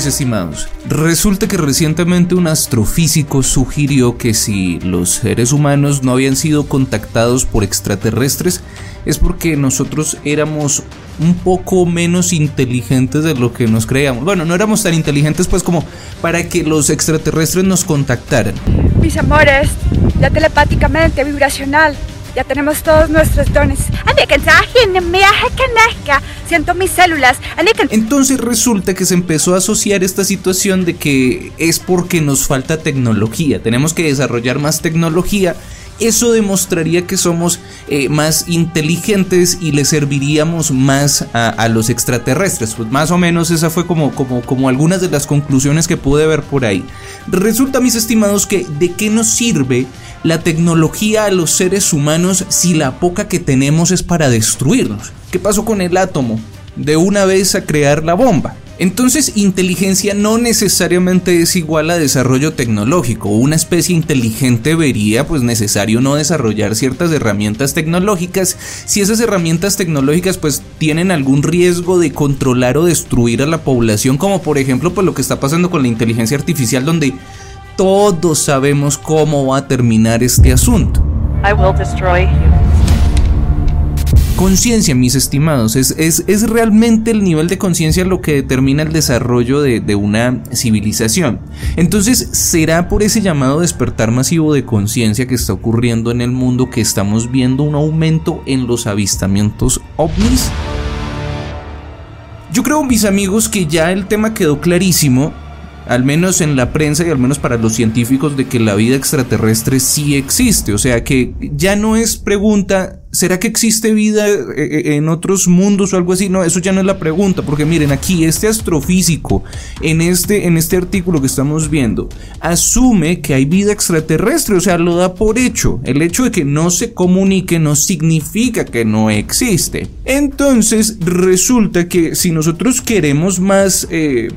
mis estimados. Resulta que recientemente un astrofísico sugirió que si los seres humanos no habían sido contactados por extraterrestres es porque nosotros éramos un poco menos inteligentes de lo que nos creíamos. Bueno, no éramos tan inteligentes pues como para que los extraterrestres nos contactaran. Mis amores, ya telepáticamente, vibracional, ya tenemos todos nuestros dones. Siento mis células. Entonces resulta que se empezó a asociar esta situación de que es porque nos falta tecnología. Tenemos que desarrollar más tecnología eso demostraría que somos eh, más inteligentes y le serviríamos más a, los extraterrestres. Pues más o menos esa fue como, como, como algunas de las conclusiones que pude ver por ahí. Resulta, mis estimados, que de qué nos sirve la tecnología a los seres humanos si la poca que tenemos es para destruirnos. ¿Qué pasó con el átomo? De una vez a crear la bomba. Entonces, inteligencia no necesariamente es igual a desarrollo tecnológico. Una especie inteligente vería pues necesario no desarrollar ciertas herramientas tecnológicas si esas herramientas tecnológicas pues tienen algún riesgo de controlar o destruir a la población, como por ejemplo pues lo que está pasando con la inteligencia artificial donde todos sabemos cómo va a terminar este asunto. Conciencia, mis estimados. Es, es, realmente el nivel de conciencia lo que determina el desarrollo de, de, una civilización. Entonces, ¿será por ese llamado despertar masivo de conciencia que está ocurriendo en el mundo que estamos viendo un aumento en los avistamientos ovnis? Yo creo, mis amigos, que ya el tema quedó clarísimo al menos en la prensa y al menos para los científicos, de que la vida extraterrestre sí existe. O sea que ya no es pregunta, ¿será que existe vida eh, eh, en otros mundos o algo así? No, eso ya no es la pregunta, porque miren, aquí este astrofísico, en este, en este artículo que estamos viendo, asume que hay vida extraterrestre, o sea, lo da por hecho. El hecho de que no se comunique no significa que no existe. Entonces, resulta que si nosotros queremos más... Eh,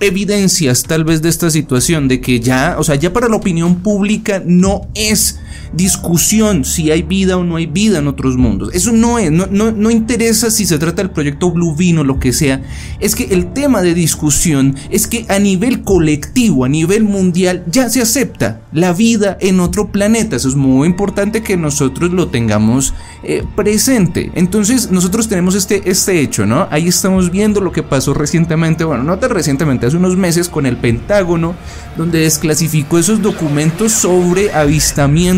evidencias tal vez de esta situación, de que ya, o sea, ya para la opinión pública no es discusión si hay vida o no hay vida en otros mundos. Eso no es, no, no, no interesa si se trata del proyecto Blue Bean o lo que sea. Es que el tema de discusión es que a nivel colectivo, a nivel mundial, ya se acepta la vida en otro planeta. Eso es muy importante que nosotros lo tengamos eh, presente. Entonces, nosotros tenemos este, este hecho, ¿no? Ahí estamos viendo lo que pasó recientemente, bueno, no tan recientemente, hace unos meses con el Pentágono, donde desclasificó esos documentos sobre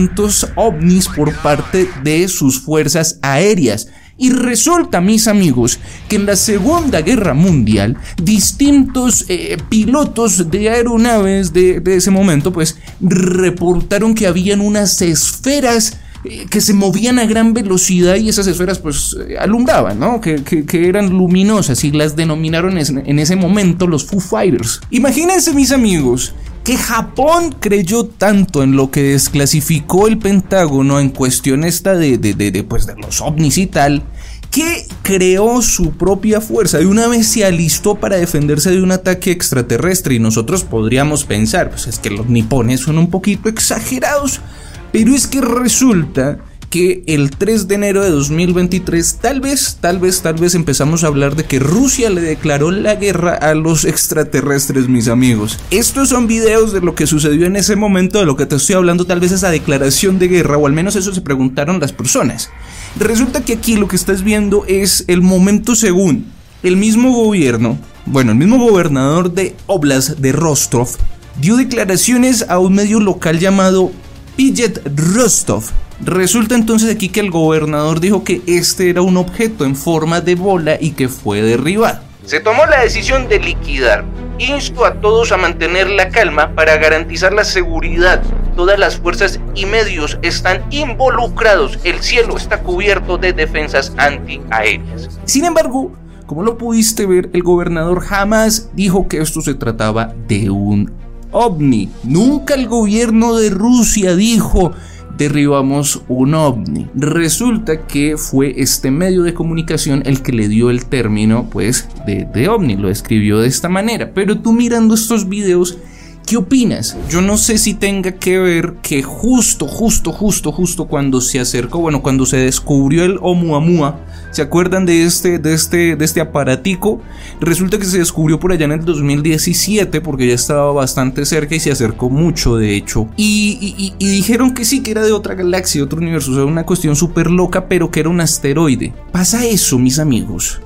avistamientos por parte de sus fuerzas aéreas. Y resulta, mis amigos, que en la Segunda Guerra Mundial, distintos eh, pilotos de aeronaves de, ese momento, pues, reportaron que habían unas esferas eh, que se movían a gran velocidad y esas esferas, pues, eh, alumbraban, ¿no? Que, que, eran luminosas y las denominaron en ese momento los Foo Fighters. Imagínense, mis amigos, que Japón creyó tanto en lo que desclasificó el Pentágono en cuestión esta de, de, pues de los ovnis y tal, que creó su propia fuerza. Y una vez se alistó para defenderse de un ataque extraterrestre y nosotros podríamos pensar, pues es que los nipones son un poquito exagerados, pero es que resulta el 3 de enero de 2023 tal vez, tal vez, tal vez empezamos a hablar de que Rusia le declaró la guerra a los extraterrestres, mis amigos. Estos son videos de lo que sucedió en ese momento, de lo que te estoy hablando, tal vez esa declaración de guerra, o al menos eso se preguntaron las personas. Resulta que aquí lo que estás viendo es el momento según el mismo gobierno, bueno, el mismo gobernador de Oblast de Rostov, dio declaraciones a un medio local llamado Pijet Rostov Resulta entonces aquí que el gobernador dijo que este era un objeto en forma de bola y que fue derribado. Se tomó la decisión de liquidar. Insto a todos a mantener la calma para garantizar la seguridad. Todas las fuerzas y medios están involucrados. El cielo está cubierto de defensas antiaéreas. Sin embargo, como lo pudiste ver, el gobernador jamás dijo que esto se trataba de un ovni. Nunca el gobierno de Rusia dijo derribamos un ovni. Resulta que fue este medio de comunicación el que le dio el término pues de, de ovni, lo escribió de esta manera. Pero tú mirando estos videos ¿Qué opinas? Yo no sé si tenga que ver que justo, justo, justo, justo cuando se acercó, bueno, cuando se descubrió el Oumuamua, ¿se acuerdan de este, de este, de este aparatico? Resulta que se descubrió por allá en el 2017 porque ya estaba bastante cerca y se acercó mucho, de hecho. Y, dijeron que sí, que era de otra galaxia, otro universo, o sea, una cuestión súper loca, pero que era un asteroide. Pasa eso, mis amigos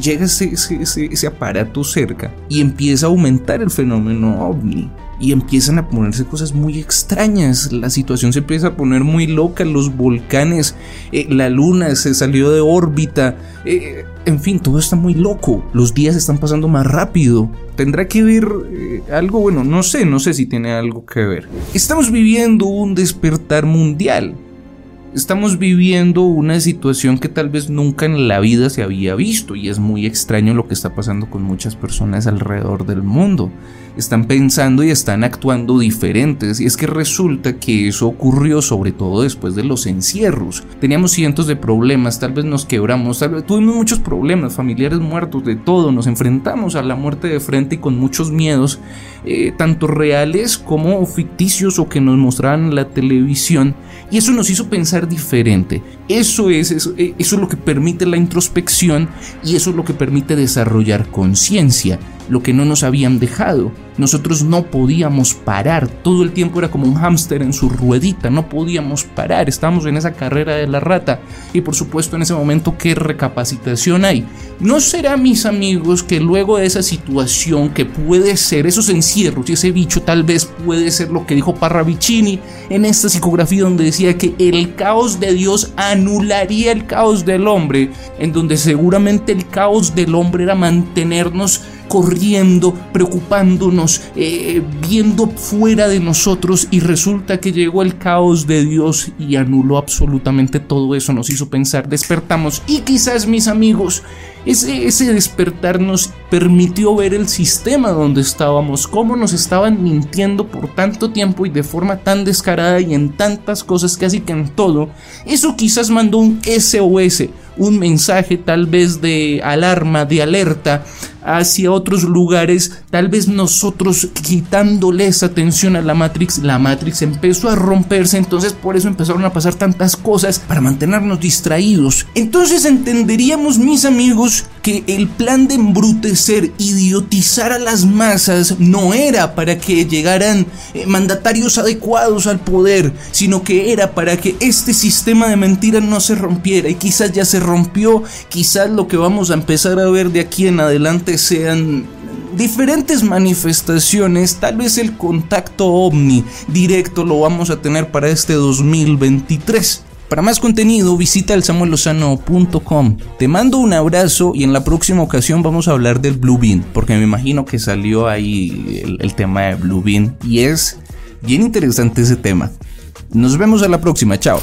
llega ese, aparato cerca y empieza a aumentar el fenómeno ovni y empiezan a ponerse cosas muy extrañas. La situación se empieza a poner muy loca. Los volcanes, eh, la luna se salió de órbita. Eh, en fin, todo está muy loco. Los días están pasando más rápido. ¿Tendrá que ver eh, algo? Bueno, no sé, no sé si tiene algo que ver. Estamos viviendo un despertar mundial. Estamos viviendo una situación que tal vez nunca en la vida se había visto y es muy extraño lo que está pasando con muchas personas alrededor del mundo están pensando y están actuando diferentes. Y es que resulta que eso ocurrió sobre todo después de los encierros. Teníamos cientos de problemas, tal vez nos quebramos, tal vez tuvimos muchos problemas, familiares muertos, de todo. Nos enfrentamos a la muerte de frente y con muchos miedos, eh, tanto reales como ficticios o que nos mostraban en la televisión. Y eso nos hizo pensar diferente. Eso es, eso, eh, eso es lo que permite la introspección y eso es lo que permite desarrollar conciencia lo que no nos habían dejado. Nosotros no podíamos parar, todo el tiempo era como un hámster en su ruedita, no podíamos parar, estábamos en esa carrera de la rata y por supuesto en ese momento qué recapacitación hay. ¿No será mis amigos que luego de esa situación que puede ser esos encierros y ese bicho tal vez puede ser lo que dijo Parravicini en esta psicografía donde decía que el caos de Dios anularía el caos del hombre, en donde seguramente el caos del hombre era mantenernos corriendo, preocupándonos, eh, viendo fuera de nosotros y resulta que llegó el caos de Dios y anuló absolutamente todo eso, nos hizo pensar, despertamos. Y quizás mis amigos, ese, despertar nos permitió ver el sistema donde estábamos, cómo nos estaban mintiendo por tanto tiempo y de forma tan descarada y en tantas cosas, casi que en todo, eso quizás mandó un SOS, un mensaje tal vez de alarma, de alerta hacia otros lugares, tal vez nosotros quitándole esa atención a la Matrix, la Matrix empezó a romperse, entonces por eso empezaron a pasar tantas cosas para mantenernos distraídos. Entonces entenderíamos, mis amigos, que el plan de embrutecer, idiotizar a las masas no era para que llegaran eh, mandatarios adecuados al poder, sino que era para que este sistema de mentiras no se rompiera y quizás ya se rompió, quizás lo que vamos a empezar a ver de aquí en adelante sean diferentes manifestaciones, tal vez el contacto ovni directo lo vamos a tener para este 2023. Para más contenido visita el samuelosano.com. Te mando un abrazo y en la próxima ocasión vamos a hablar del Blue Bean, porque me imagino que salió ahí el, el tema de Blue Bean y es bien interesante ese tema. Nos vemos a la próxima, chao.